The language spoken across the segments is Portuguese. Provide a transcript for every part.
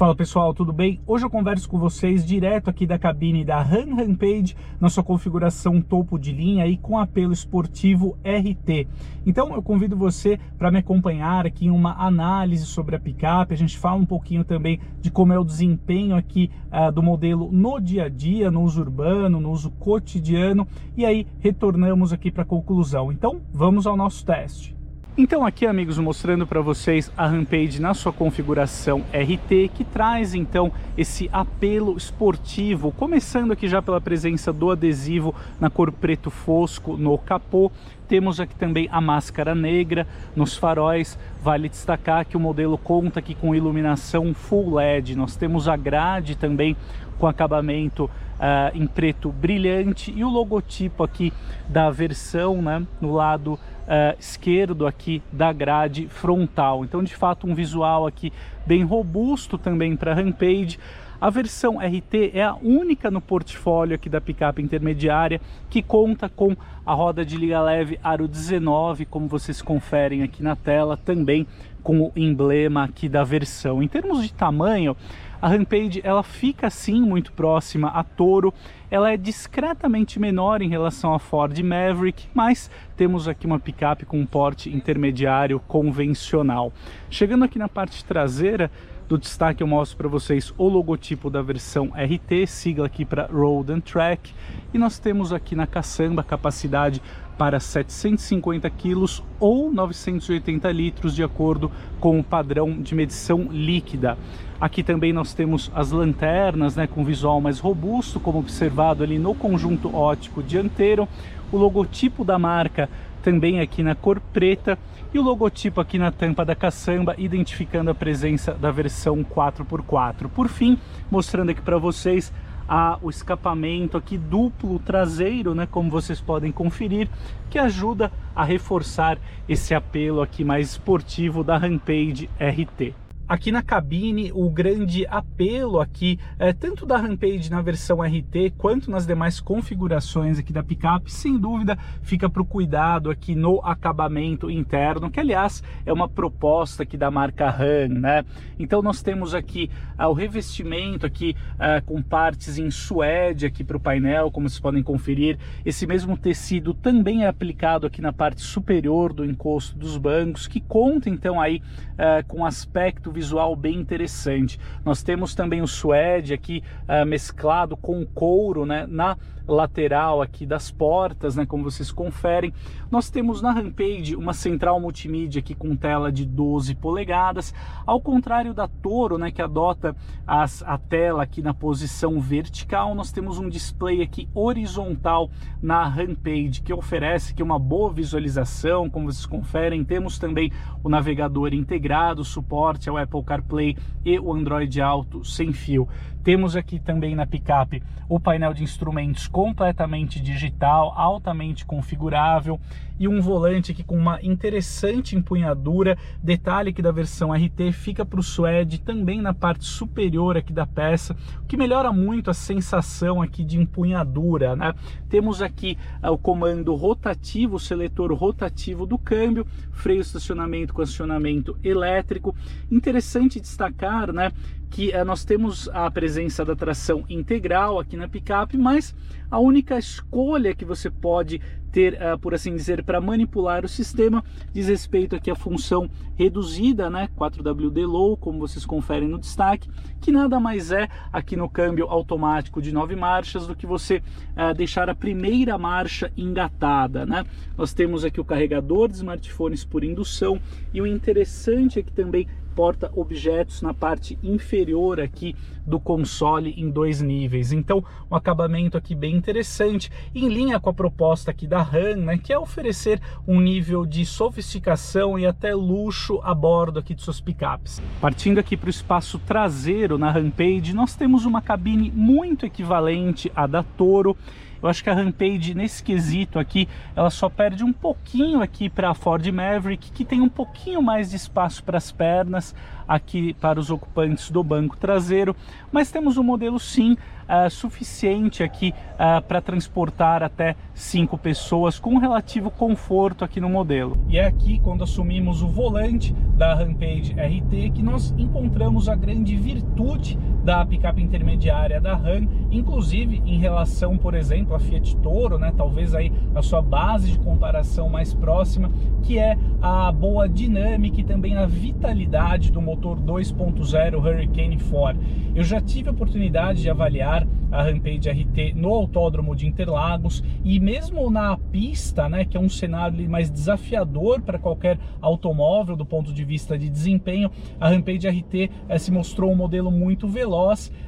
Fala pessoal, tudo bem? Hoje eu converso com vocês direto aqui da cabine da Han Rampage, na sua configuração topo de linha e com apelo esportivo RT. Então eu convido você para me acompanhar aqui em uma análise sobre a picape. A gente fala um pouquinho também de como é o desempenho aqui uh, do modelo no dia a dia, no uso urbano, no uso cotidiano e aí retornamos aqui para a conclusão. Então vamos ao nosso teste. Então aqui amigos mostrando para vocês a Rampage na sua configuração RT que traz então esse apelo esportivo começando aqui já pela presença do adesivo na cor preto fosco no capô temos aqui também a máscara negra nos faróis. Vale destacar que o modelo conta aqui com iluminação Full LED. Nós temos a grade também com acabamento uh, em preto brilhante e o logotipo aqui da versão né, no lado uh, esquerdo aqui da grade frontal. Então, de fato, um visual aqui bem robusto também para Rampage. A versão RT é a única no portfólio aqui da picape intermediária que conta com a roda de liga leve Aro 19, como vocês conferem aqui na tela, também com o emblema aqui da versão. Em termos de tamanho, a Rampage ela fica sim muito próxima a Toro, ela é discretamente menor em relação à Ford Maverick, mas temos aqui uma picape com um porte intermediário convencional. Chegando aqui na parte traseira, do destaque eu mostro para vocês o logotipo da versão RT, sigla aqui para Road and Track, e nós temos aqui na caçamba capacidade para 750 quilos ou 980 litros, de acordo com o padrão de medição líquida. Aqui também nós temos as lanternas né, com visual mais robusto, como observado ali no conjunto ótico dianteiro. O logotipo da marca também aqui na cor preta e o logotipo aqui na tampa da caçamba, identificando a presença da versão 4x4. Por fim, mostrando aqui para vocês a, o escapamento aqui duplo traseiro, né, como vocês podem conferir, que ajuda a reforçar esse apelo aqui mais esportivo da Rampage RT. Aqui na cabine, o grande apelo aqui, é, tanto da Rampage na versão RT, quanto nas demais configurações aqui da picape, sem dúvida, fica para o cuidado aqui no acabamento interno, que aliás é uma proposta aqui da marca RAM, né? Então nós temos aqui ah, o revestimento aqui ah, com partes em suede aqui para o painel, como vocês podem conferir. Esse mesmo tecido também é aplicado aqui na parte superior do encosto dos bancos, que conta então aí ah, com aspecto visual bem interessante. Nós temos também o suede aqui uh, mesclado com couro né, na lateral aqui das portas, né, como vocês conferem. Nós temos na Rampage uma central multimídia aqui com tela de 12 polegadas, ao contrário da Toro, né, que adota as, a tela aqui na posição vertical, nós temos um display aqui horizontal na Rampage, que oferece aqui uma boa visualização, como vocês conferem. Temos também o navegador integrado, suporte ao Apple CarPlay e o Android Auto sem fio. Temos aqui também na picape o painel de instrumentos completamente digital, altamente configurável e um volante aqui com uma interessante empunhadura. Detalhe que da versão RT fica para o suede também na parte superior aqui da peça, o que melhora muito a sensação aqui de empunhadura. Né? Temos aqui uh, o comando rotativo, o seletor rotativo do câmbio, freio estacionamento com acionamento elétrico. Interessante destacar né, que uh, nós temos a presença da tração integral aqui na picape, mas a única escolha que você pode ter, uh, por assim dizer, para manipular o sistema diz respeito aqui à função reduzida, né, 4WD Low, como vocês conferem no destaque, que nada mais é aqui no câmbio automático de nove marchas do que você uh, deixar a primeira marcha engatada, né? Nós temos aqui o carregador de smartphones por indução e o interessante é que também porta objetos na parte inferior aqui do console em dois níveis. Então, um acabamento aqui bem interessante, em linha com a proposta aqui da RAM, né, que é oferecer um nível de sofisticação e até luxo a bordo aqui de suas picapes. Partindo aqui para o espaço traseiro na Rampage, nós temos uma cabine muito equivalente à da Toro, Eu acho que a Rampage, nesse quesito aqui, ela só perde um pouquinho aqui para a Ford Maverick, que tem um pouquinho mais de espaço para as pernas aqui para os ocupantes do banco traseiro, mas temos um modelo sim uh, suficiente aqui uh, para transportar até cinco pessoas com relativo conforto aqui no modelo. E é aqui quando assumimos o volante da Rampage RT que nós encontramos a grande virtude da picape intermediária da Ram, inclusive em relação, por exemplo, à Fiat Toro, né, talvez aí a sua base de comparação mais próxima, que é a boa dinâmica e também a vitalidade do motor 2.0 Hurricane 4. Eu já tive a oportunidade de avaliar a Rampage RT no Autódromo de Interlagos e mesmo na pista, né, que é um cenário mais desafiador para qualquer automóvel do ponto de vista de desempenho, a Rampage RT eh, se mostrou um modelo muito veloz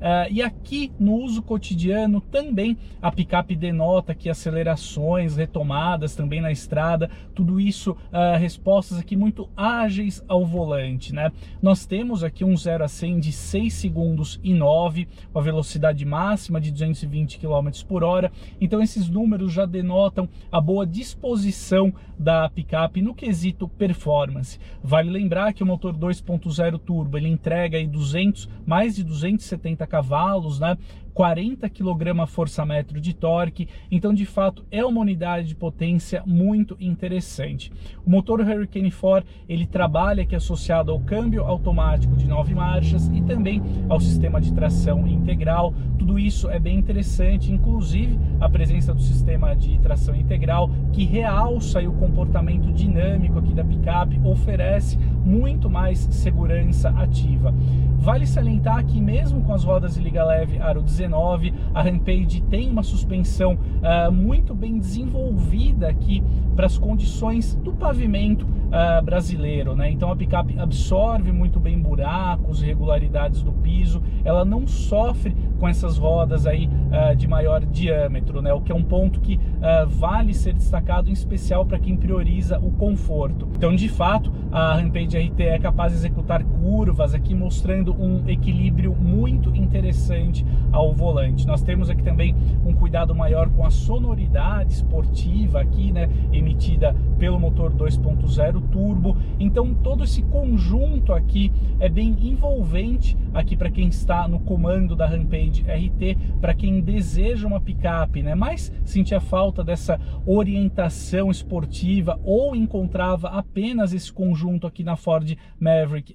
eh, e aqui no uso cotidiano também a picape denota que acelerações, retomadas também na estrada, tudo isso eh, respostas aqui muito ágeis ao volante, né? Nós temos aqui um 0 a 100 de 6 segundos e 9, a velocidade máxima de 220 km por hora. Então esses números já denotam a boa disposição da picape no quesito performance. Vale lembrar que o motor 2.0 turbo ele entrega aí 200, mais de 270 cavalos, né? 40 kgfm de torque, então de fato é uma unidade de potência muito interessante. O motor Hurricane 4 ele trabalha aqui associado ao câmbio automático de nove marchas e também ao sistema de tração integral. Tudo isso é bem interessante, inclusive a presença do sistema de tração integral que realça o comportamento dinâmico aqui da picape, oferece muito mais segurança ativa. Vale salientar que mesmo com as rodas de liga leve aro 19 a Rampage tem uma suspensão uh, muito bem desenvolvida aqui para as condições do pavimento uh, brasileiro, né? Então a picape absorve muito bem buracos, irregularidades do piso, ela não sofre com essas rodas aí uh, de maior diâmetro, né? O que é um ponto que vale ser destacado, em especial para quem prioriza o conforto. Então, de fato, a Rampage RT é capaz de executar curvas aqui, mostrando um equilíbrio muito interessante ao volante. Nós temos aqui também um cuidado maior com a sonoridade esportiva aqui, né, emitida pelo motor 2.0 turbo. Então todo esse conjunto aqui é bem envolvente aqui para quem está no comando da Rampage RT, para quem deseja uma picape, né, mas sentia falta dessa orientação esportiva ou encontrava apenas esse conjunto aqui na Ford Maverick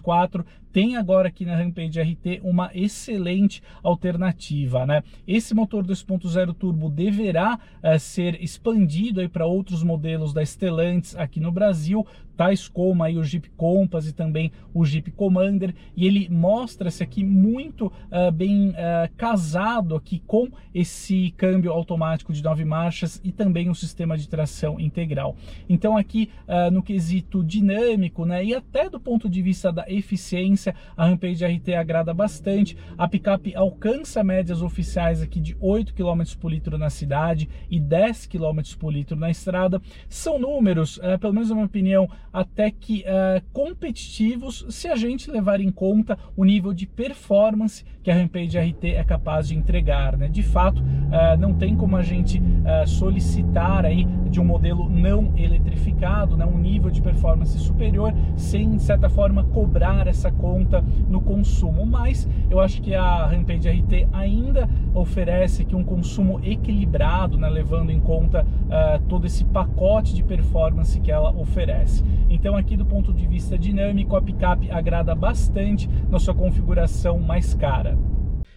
FX4, tem agora aqui na Rampage RT uma excelente alternativa, né? Esse motor 2.0 turbo deverá uh, ser expandido para outros modelos da Stellantis aqui no Brasil, tais como aí o Jeep Compass e também o Jeep Commander, e ele mostra-se aqui muito uh, bem uh, casado aqui com esse câmbio automático de nove marchas e também o sistema de tração integral. Então aqui uh, no quesito dinâmico, né, e até do ponto de vista da eficiência a Rampage RT agrada bastante. A picape alcança médias oficiais aqui de 8 km por litro na cidade e 10 km por litro na estrada. São números, é, pelo menos na minha opinião, até que é, competitivos se a gente levar em conta o nível de performance que a Rampage RT é capaz de entregar. Né? De fato, é, não tem como a gente solicitar aí de um modelo não eletrificado, né? um nível de performance superior, sem, de certa forma, cobrar essa conta conta no consumo, mas eu acho que a Rampage RT ainda oferece aqui um consumo equilibrado, né, levando em conta uh, todo esse pacote de performance que ela oferece. Então aqui do ponto de vista dinâmico, a picape agrada bastante na sua configuração mais cara.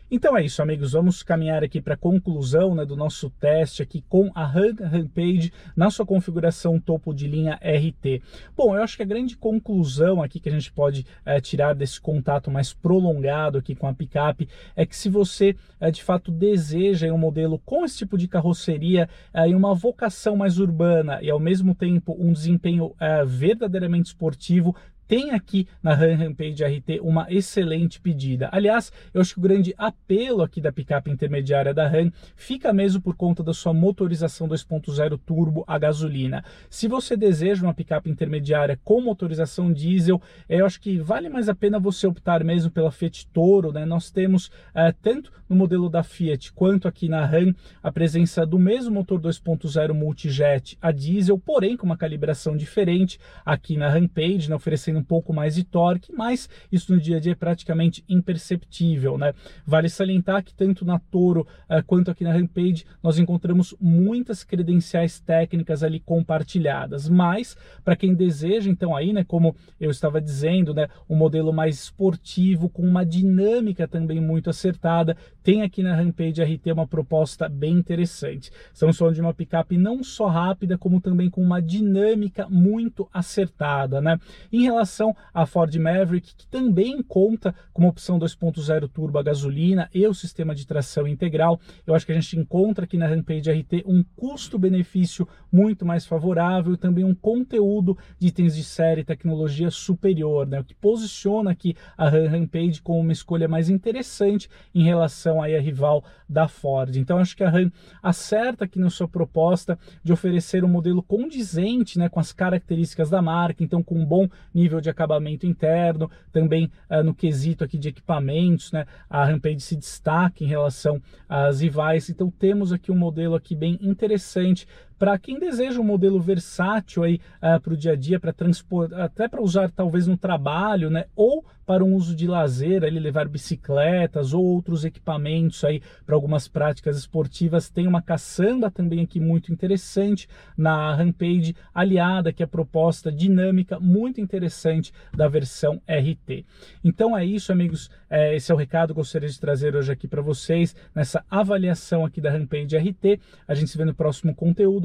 Então é isso, amigos. Vamos caminhar aqui para a conclusão né, do nosso teste aqui com a Rampage na sua configuração topo de linha RT. Bom, eu acho que a grande conclusão aqui que a gente pode é, tirar desse contato mais prolongado aqui com a picape é que se você é, de fato deseja um modelo com esse tipo de carroceria é, e uma vocação mais urbana e ao mesmo tempo um desempenho verdadeiramente esportivo, tem aqui na RAM Rampage RT uma excelente pedida. Aliás, eu acho que o grande apelo aqui da picape intermediária da RAM fica mesmo por conta da sua motorização 2.0 turbo a gasolina. Se você deseja uma picape intermediária com motorização diesel, eu acho que vale mais a pena você optar mesmo pela Fiat Toro, né? Nós temos é, tanto no modelo da Fiat quanto aqui na RAM a presença do mesmo motor 2.0 multijet a diesel, porém com uma calibração diferente aqui na Rampage, né? oferecendo um pouco mais de torque, mas isso no dia a dia é praticamente imperceptível, né? Vale salientar que tanto na Toro uh, quanto aqui na Rampage nós encontramos muitas credenciais técnicas ali compartilhadas, mas para quem deseja então aí, né, como eu estava dizendo, né, um modelo mais esportivo com uma dinâmica também muito acertada, tem aqui na Rampage RT uma proposta bem interessante. Estamos falando de uma picape não só rápida, como também com uma dinâmica muito acertada, né? Em relação à Ford Maverick, que também conta com uma opção 2.0 turbo a gasolina e o sistema de tração integral, eu acho que a gente encontra aqui na Rampage RT um custo-benefício muito mais favorável também um conteúdo de itens de série e tecnologia superior, né? o que posiciona aqui a Rampage como uma escolha mais interessante em relação aí à rival da Ford. Então acho que a Ram acerta aqui na sua proposta de oferecer um modelo condizente né, com as características da marca, então com um bom nível de acabamento interno, também uh, no quesito aqui de equipamentos, né, a Rampage se destaca em relação às rivais, então temos aqui um modelo aqui bem interessante para quem deseja um modelo versátil aí uh, para o dia a dia, para transportar, até para usar talvez no trabalho, né, ou para um uso de lazer, ele levar bicicletas ou outros equipamentos aí para algumas práticas esportivas. Tem uma caçamba também aqui muito interessante na Rampage, aliada que é a proposta dinâmica muito interessante da versão RT. Então é isso, amigos. É, esse é o recado que eu gostaria de trazer hoje aqui para vocês nessa avaliação aqui da Rampage RT. A gente se vê no próximo conteúdo.